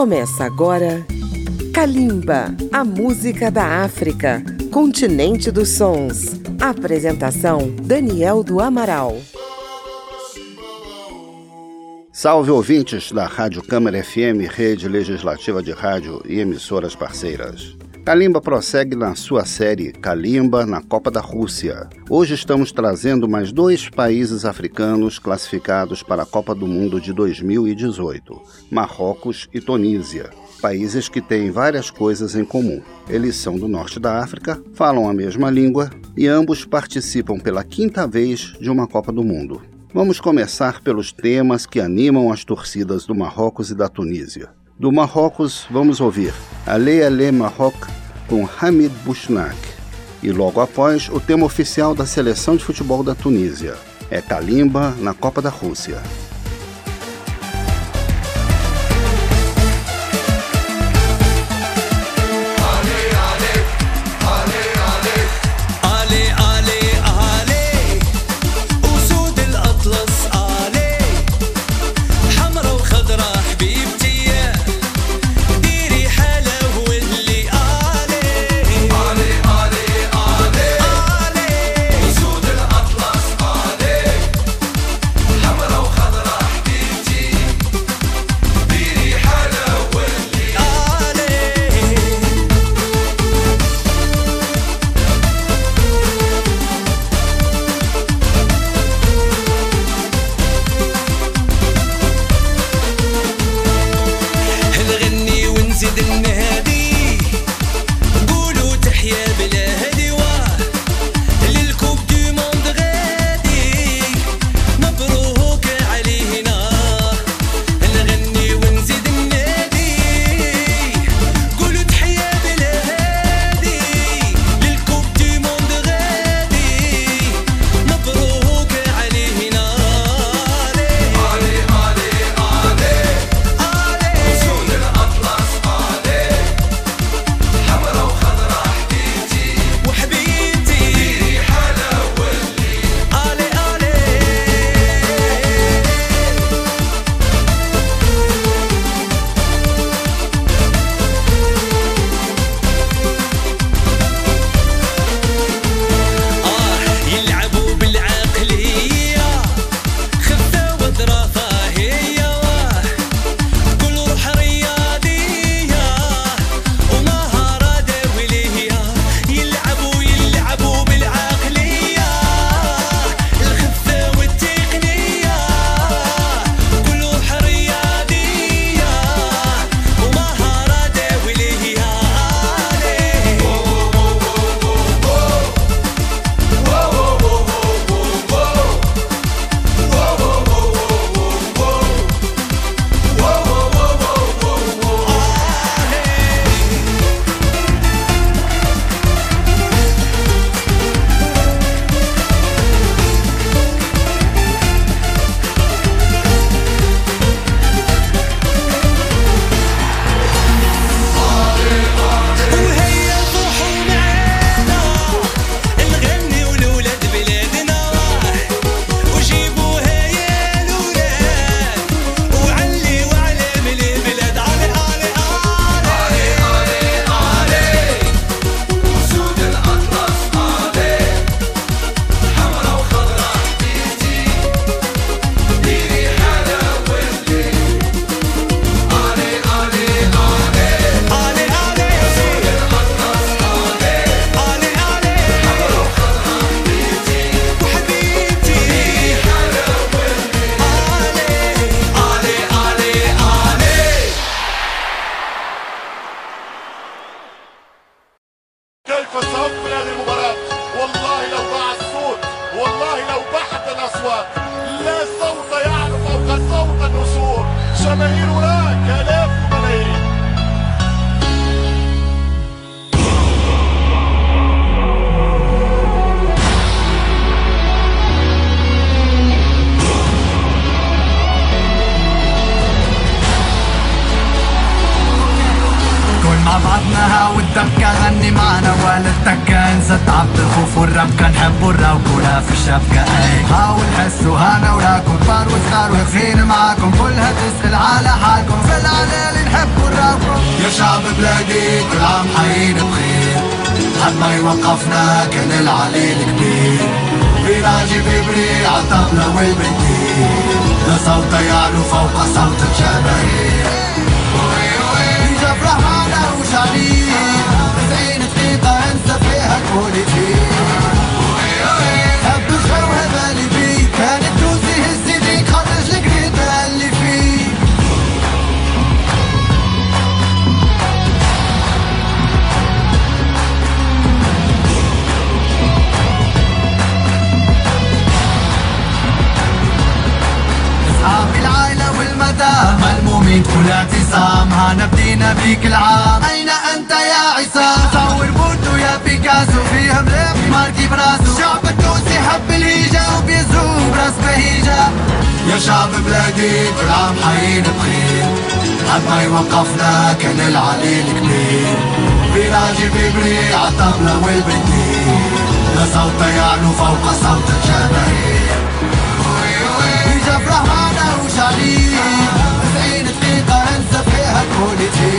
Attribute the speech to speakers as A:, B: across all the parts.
A: Começa agora Kalimba, a música da África, continente dos sons. Apresentação Daniel do Amaral.
B: Salve ouvintes da Rádio Câmara FM, rede legislativa de rádio e emissoras parceiras. Kalimba prossegue na sua série Kalimba na Copa da Rússia. Hoje estamos trazendo mais dois países africanos classificados para a Copa do Mundo de 2018: Marrocos e Tunísia. Países que têm várias coisas em comum. Eles são do norte da África, falam a mesma língua e ambos participam pela quinta vez de uma Copa do Mundo. Vamos começar pelos temas que animam as torcidas do Marrocos e da Tunísia. Do Marrocos, vamos ouvir Ale Ale Maroc com Hamid Bouchnak. E logo após, o tema oficial da seleção de futebol da Tunísia. É Kalimba na Copa da Rússia.
C: أقوى لا صوت يعلو فوق صوت النسور جماهيرنا
D: غني معنا والدتك كان زاد عم الخوف والرب كان حبوا في الشبكة أي هاو الحسوا هانا وراكم كبار وصغار واقفين معاكم. كلها تسأل على حالكم. في العلالي نحبوا الراب يا شعب بلادي كل عام حيين بخير. حد ما يوقفنا كان العليل كبير. بين عجيب بري عالطبلة والبنتين لا صوت يعلو فوق صوت الجماهير. إجا فرحانة وشعليل تسعين دقيقة انسى فيها البوليتيك حب الجو هذا اللي بيه كان التونسي هز يديك خرج القريب اللي فيه أصحاب العائلة والمدى ملمومين كل اعتصام؟ هانا بدينا بيك العام أين أنت يا عصام صور بوردو يا بيكاسو فيها ملف ماركي براسو. الشعب التونسي حب الهيجة وبيزرو براس بهيجة. يا شعب بلادي كل عام حيين بخير. حد ما يوقفنا كان العلي الكبير فيراجي بيبري عالطبلة والبنديل لا صوت يعلو فوق صوت الجماهير. إجا فرحانة وشعليل. تسعين دقيقة انسى فيها البوليتيك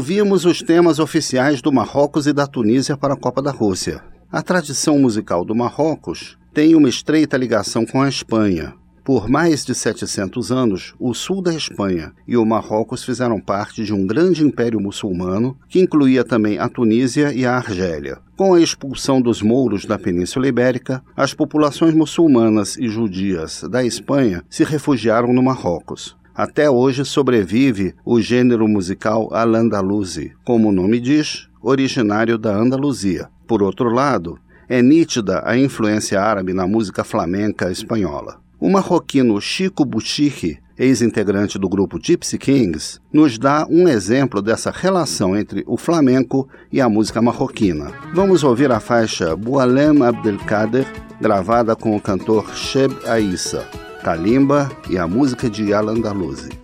B: Ouvimos os temas oficiais do Marrocos e da Tunísia para a Copa da Rússia. A tradição musical do Marrocos tem uma estreita ligação com a Espanha. Por mais de 700 anos, o sul da Espanha e o Marrocos fizeram parte de um grande império muçulmano que incluía também a Tunísia e a Argélia. Com a expulsão dos mouros da Península Ibérica, as populações muçulmanas e judias da Espanha se refugiaram no Marrocos. Até hoje sobrevive o gênero musical al-Andalusi, como o nome diz, originário da Andaluzia. Por outro lado, é nítida a influência árabe na música flamenca espanhola. O marroquino Chico Buchiche, ex-integrante do grupo Gypsy Kings, nos dá um exemplo dessa relação entre o flamenco e a música marroquina. Vamos ouvir a faixa Boualem Abdelkader, gravada com o cantor Sheb Aissa, Kalimba e a música de Al Andalusi.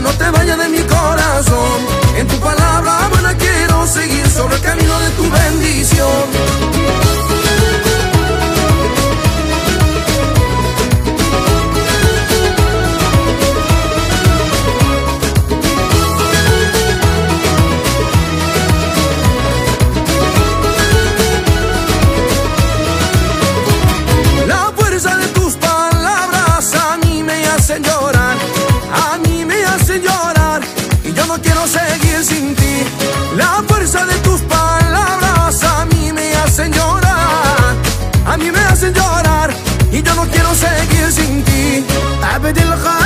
E: no te vayas de mi corazón. En tu palabra buena quiero seguir sobre el camino de tu bendición.
A: بدل الغالي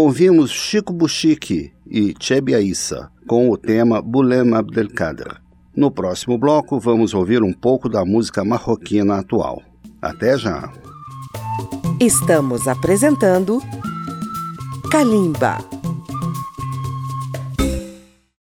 B: Ouvimos Chico Buchique e Chebia Issa com o tema Bulem Abdelkader. No próximo bloco, vamos ouvir um pouco da música marroquina atual. Até já!
A: Estamos apresentando Kalimba